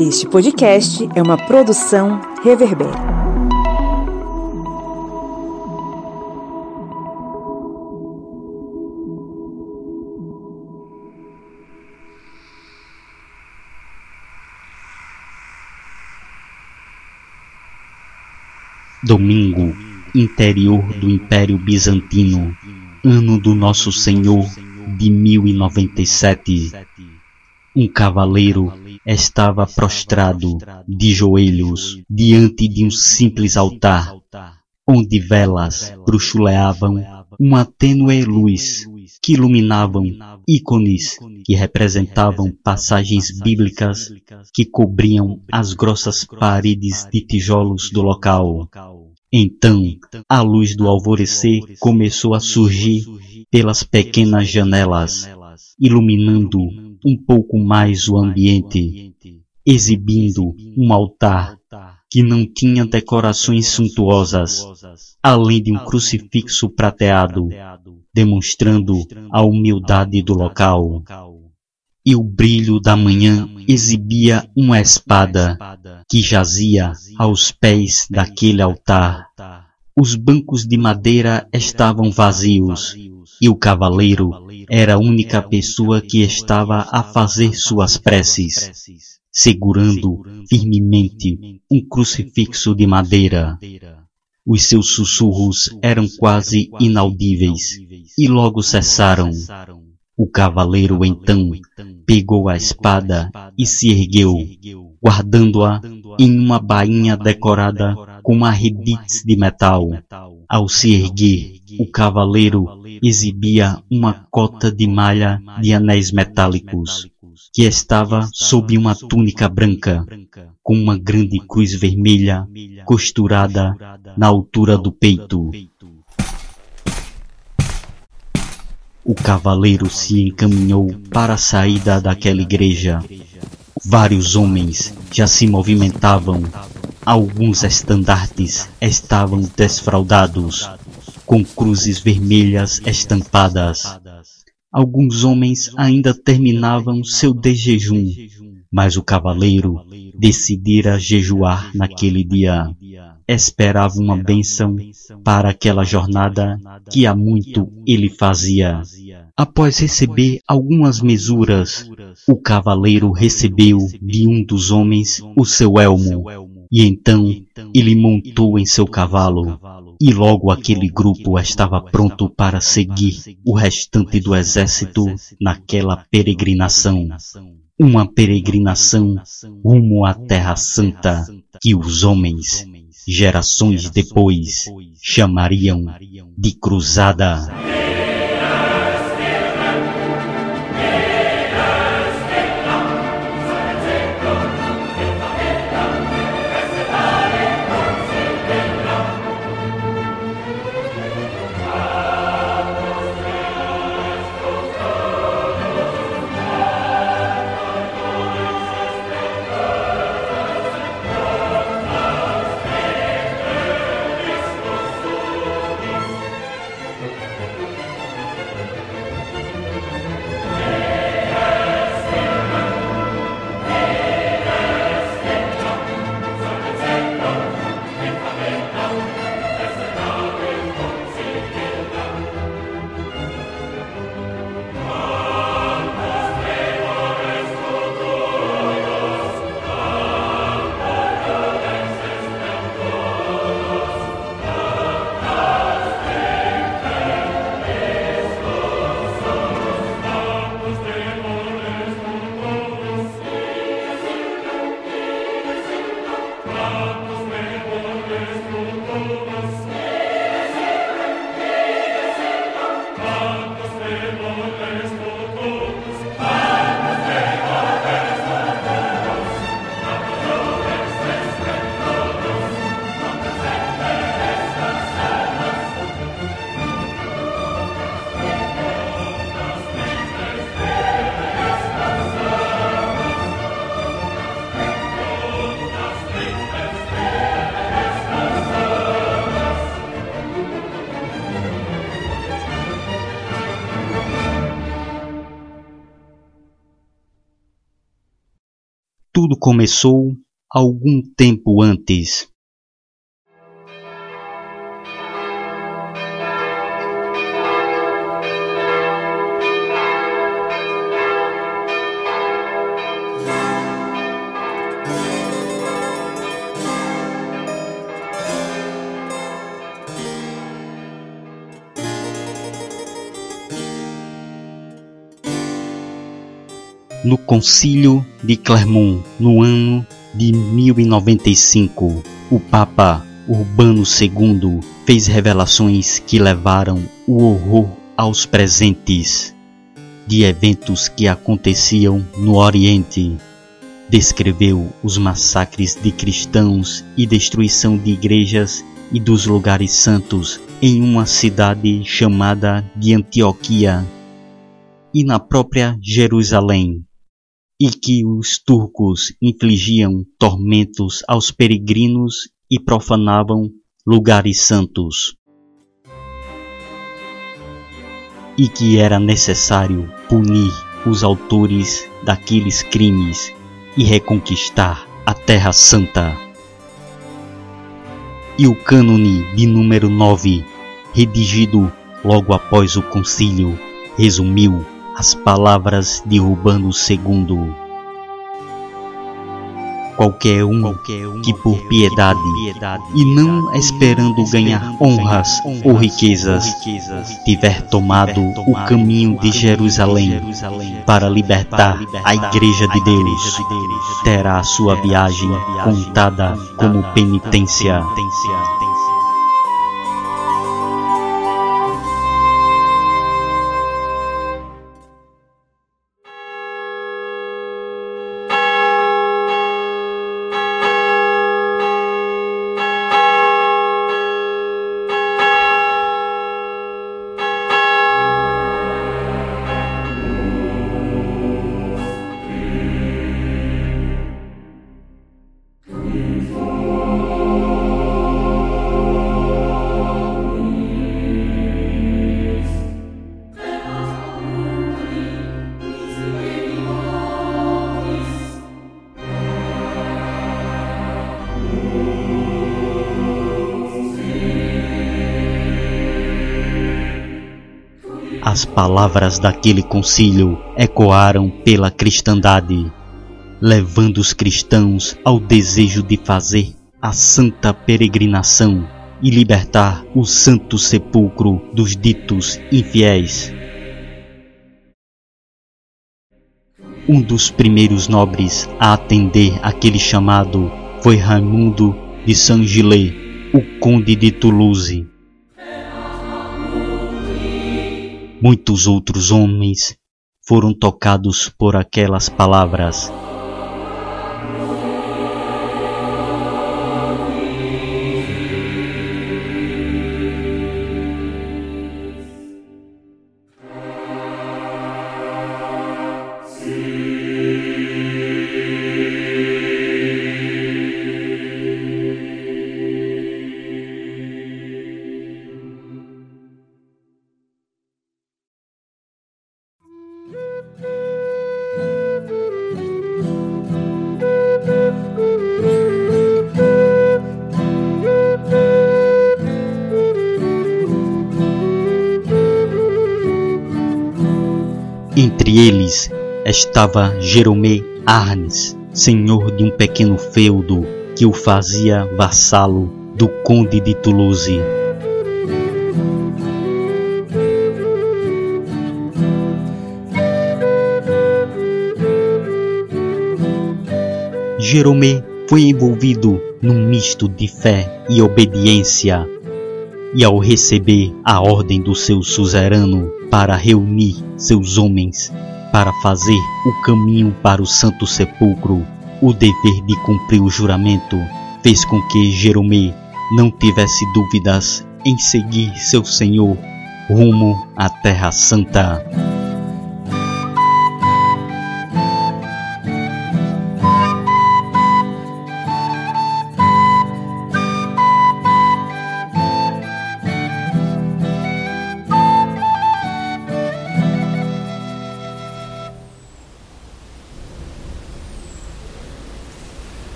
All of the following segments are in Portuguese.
Este podcast é uma produção Reverber. Domingo, interior do Império Bizantino, ano do Nosso Senhor de 1097. Um cavaleiro estava prostrado de joelhos diante de um simples altar, onde velas bruxuleavam uma tênue luz que iluminavam ícones que representavam passagens bíblicas que cobriam as grossas paredes de tijolos do local. Então, a luz do alvorecer começou a surgir pelas pequenas janelas, iluminando um pouco mais o ambiente, exibindo um altar que não tinha decorações suntuosas, além de um crucifixo prateado, demonstrando a humildade do local. E o brilho da manhã exibia uma espada que jazia aos pés daquele altar. Os bancos de madeira estavam vazios e o cavaleiro era a única pessoa que estava a fazer suas preces, segurando firmemente um crucifixo de madeira. Os seus sussurros eram quase inaudíveis e logo cessaram. O cavaleiro então pegou a espada e se ergueu, guardando-a em uma bainha decorada com arrebites de metal. Ao se erguer, o cavaleiro exibia uma cota de malha de anéis metálicos, que estava sob uma túnica branca, com uma grande cruz vermelha costurada na altura do peito. O cavaleiro se encaminhou para a saída daquela igreja. Vários homens já se movimentavam. Alguns estandartes estavam desfraldados, com cruzes vermelhas estampadas. Alguns homens ainda terminavam seu desjejum, mas o cavaleiro decidira jejuar naquele dia. Esperava uma bênção para aquela jornada que há muito ele fazia. Após receber algumas mesuras, o cavaleiro recebeu de um dos homens o seu elmo, e então ele montou em seu cavalo, e logo aquele grupo estava pronto para seguir o restante do exército naquela peregrinação. Uma peregrinação rumo à Terra Santa que os homens, gerações depois, chamariam de Cruzada. God. Tudo começou algum tempo antes. No Concílio de Clermont, no ano de 1095, o Papa Urbano II fez revelações que levaram o horror aos presentes de eventos que aconteciam no Oriente. Descreveu os massacres de cristãos e destruição de igrejas e dos lugares santos em uma cidade chamada de Antioquia e na própria Jerusalém e que os turcos infligiam tormentos aos peregrinos e profanavam lugares santos. E que era necessário punir os autores daqueles crimes e reconquistar a Terra Santa. E o cânone de número 9, redigido logo após o concílio, resumiu as palavras de Urbano II. Qualquer um que por piedade e não esperando ganhar honras ou riquezas tiver tomado o caminho de Jerusalém para libertar a Igreja de Deus, terá sua viagem contada como penitência. As palavras daquele concílio ecoaram pela cristandade, levando os cristãos ao desejo de fazer a santa peregrinação e libertar o santo sepulcro dos ditos infiéis. Um dos primeiros nobres a atender aquele chamado foi Raimundo de Saint-Gilles, o conde de Toulouse. Muitos outros homens foram tocados por aquelas palavras. Estava Jerome Arnes, senhor de um pequeno feudo que o fazia vassalo do conde de Toulouse. Jerome foi envolvido num misto de fé e obediência, e ao receber a ordem do seu suzerano para reunir seus homens para fazer o caminho para o Santo Sepulcro, o dever de cumprir o juramento fez com que Jerome não tivesse dúvidas em seguir seu Senhor rumo à Terra Santa.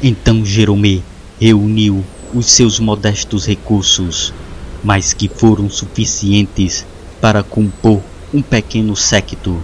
Então Jeromé reuniu os seus modestos recursos, mas que foram suficientes para compor um pequeno séquito.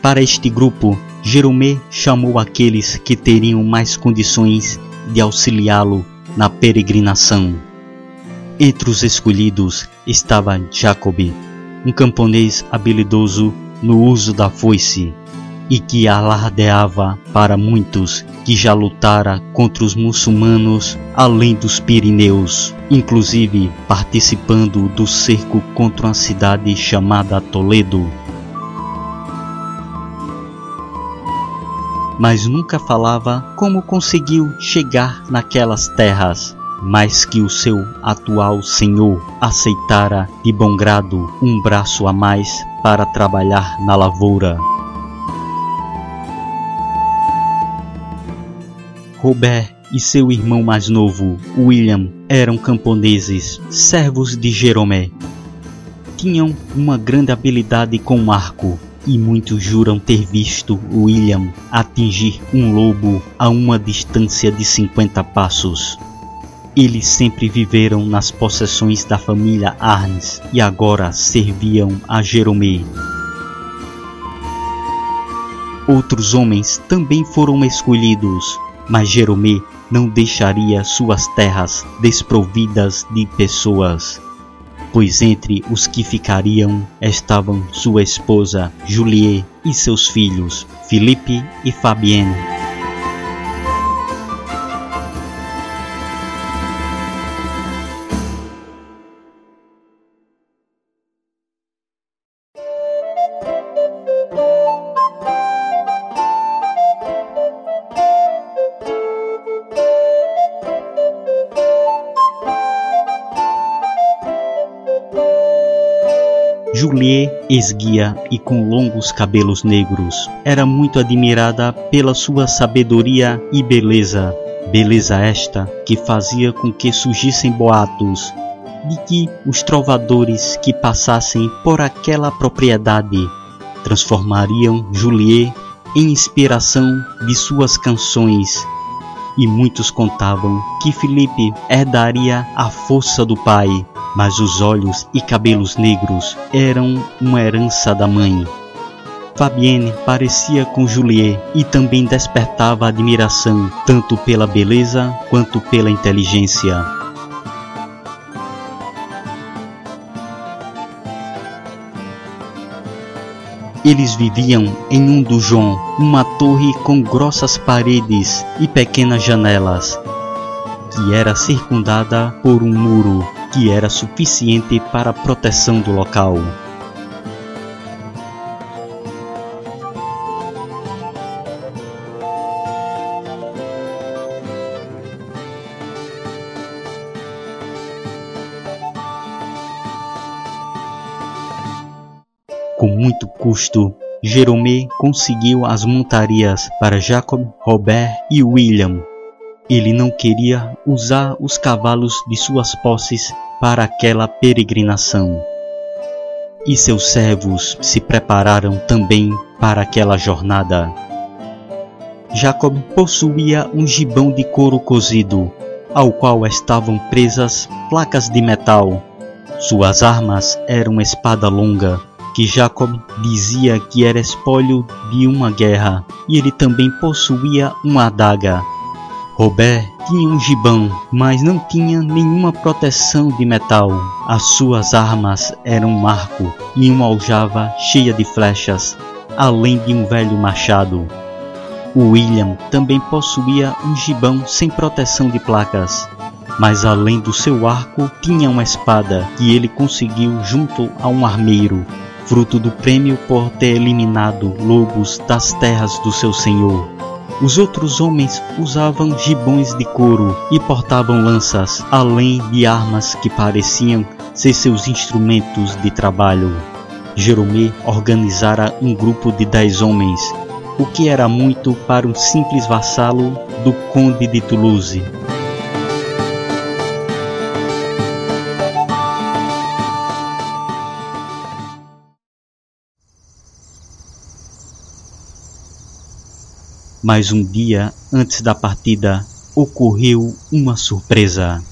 Para este grupo, Jeromé chamou aqueles que teriam mais condições de auxiliá-lo na peregrinação. Entre os escolhidos estava Jacob, um camponês habilidoso no uso da foice e que alardeava para muitos que já lutara contra os muçulmanos além dos Pirineus, inclusive participando do cerco contra uma cidade chamada Toledo. Mas nunca falava como conseguiu chegar naquelas terras, mas que o seu atual senhor aceitara de bom grado um braço a mais para trabalhar na lavoura. Robert e seu irmão mais novo, William, eram camponeses, servos de Jeromé. Tinham uma grande habilidade com o arco e muitos juram ter visto William atingir um lobo a uma distância de 50 passos. Eles sempre viveram nas possessões da família Arnes e agora serviam a Jerome. Outros homens também foram escolhidos, mas Jerome não deixaria suas terras desprovidas de pessoas pois entre os que ficariam estavam sua esposa Julie e seus filhos Felipe e Fabienne. Julie, esguia e com longos cabelos negros, era muito admirada pela sua sabedoria e beleza. Beleza esta que fazia com que surgissem boatos de que os trovadores que passassem por aquela propriedade transformariam Julie em inspiração de suas canções. E muitos contavam que Felipe herdaria a força do pai mas os olhos e cabelos negros eram uma herança da mãe. Fabienne parecia com Juliet e também despertava admiração tanto pela beleza quanto pela inteligência. Eles viviam em um dujon, uma torre com grossas paredes e pequenas janelas, que era circundada por um muro que era suficiente para a proteção do local. Com muito custo, Jerome conseguiu as montarias para Jacob, Robert e William. Ele não queria usar os cavalos de suas posses para aquela peregrinação. E seus servos se prepararam também para aquela jornada. Jacob possuía um gibão de couro cozido, ao qual estavam presas placas de metal. Suas armas eram espada longa, que Jacob dizia que era espólio de uma guerra, e ele também possuía uma adaga Robert tinha um gibão, mas não tinha nenhuma proteção de metal. As suas armas eram um arco e uma aljava cheia de flechas, além de um velho machado. O William também possuía um gibão sem proteção de placas, mas além do seu arco tinha uma espada que ele conseguiu junto a um armeiro, fruto do prêmio por ter eliminado lobos das terras do seu senhor. Os outros homens usavam gibões de couro e portavam lanças, além de armas que pareciam ser seus instrumentos de trabalho. Jerome organizara um grupo de dez homens, o que era muito para um simples vassalo do conde de Toulouse. Mas um dia antes da partida ocorreu uma surpresa.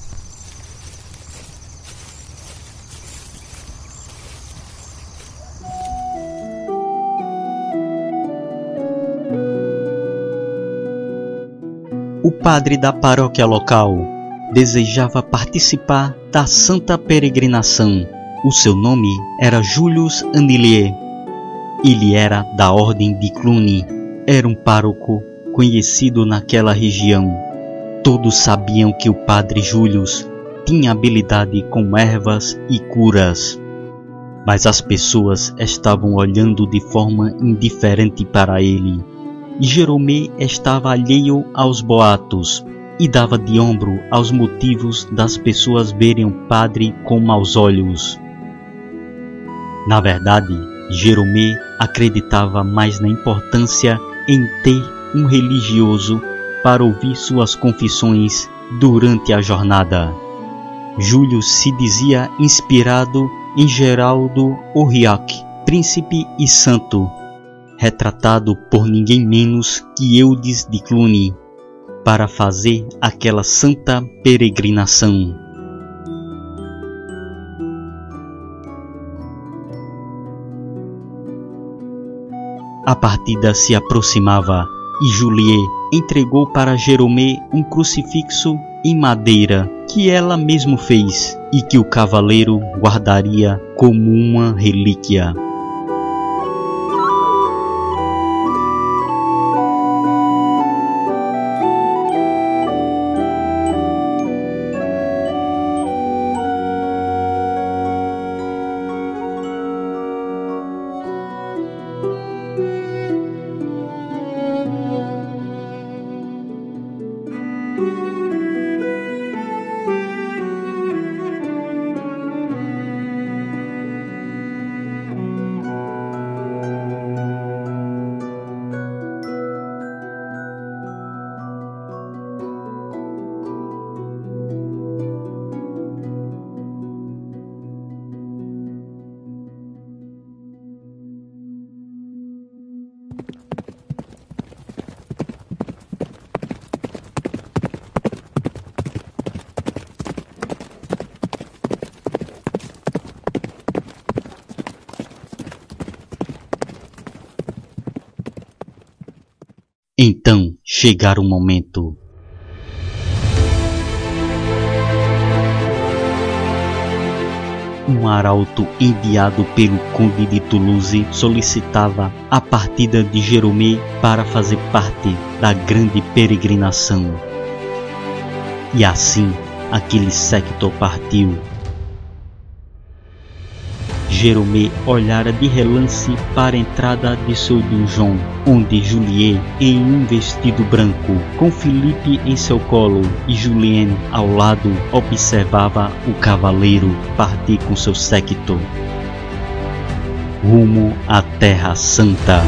O padre da paróquia local desejava participar da santa peregrinação. O seu nome era Julius Anilier. Ele era da ordem de Cluny. Era um pároco conhecido naquela região. Todos sabiam que o padre Julius tinha habilidade com ervas e curas. Mas as pessoas estavam olhando de forma indiferente para ele e Jeromé estava alheio aos boatos e dava de ombro aos motivos das pessoas verem o padre com maus olhos. Na verdade, Jeromé acreditava mais na importância em ter um religioso para ouvir suas confissões durante a jornada. Júlio se dizia inspirado em Geraldo Aurillac, príncipe e santo, retratado por ninguém menos que Eudes de Cluny, para fazer aquela santa peregrinação. A partida se aproximava e Juliet entregou para Jeromé um crucifixo em madeira que ela mesmo fez e que o cavaleiro guardaria como uma relíquia. Então chegara o momento. Um arauto enviado pelo conde de Toulouse solicitava a partida de Jeromé para fazer parte da grande peregrinação. E assim aquele séquito partiu Jeromé olhara de relance para a entrada de seu donjon, onde Juliet, em um vestido branco, com Felipe em seu colo e Julien ao lado, observava o cavaleiro partir com seu séquito rumo à Terra Santa.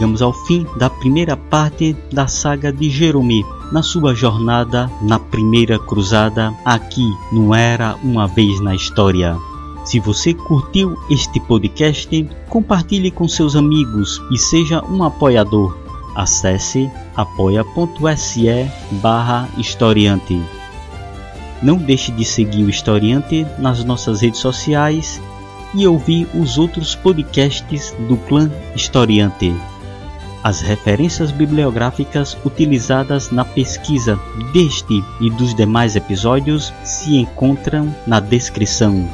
Chegamos ao fim da primeira parte da saga de Jerome, na sua jornada na primeira cruzada aqui no Era Uma Vez na História. Se você curtiu este podcast, compartilhe com seus amigos e seja um apoiador. Acesse apoia.se barra historiante. Não deixe de seguir o Historiante nas nossas redes sociais e ouvir os outros podcasts do Clã Historiante. As referências bibliográficas utilizadas na pesquisa deste e dos demais episódios se encontram na descrição.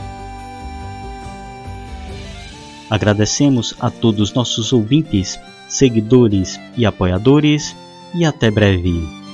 Agradecemos a todos nossos ouvintes, seguidores e apoiadores e até breve.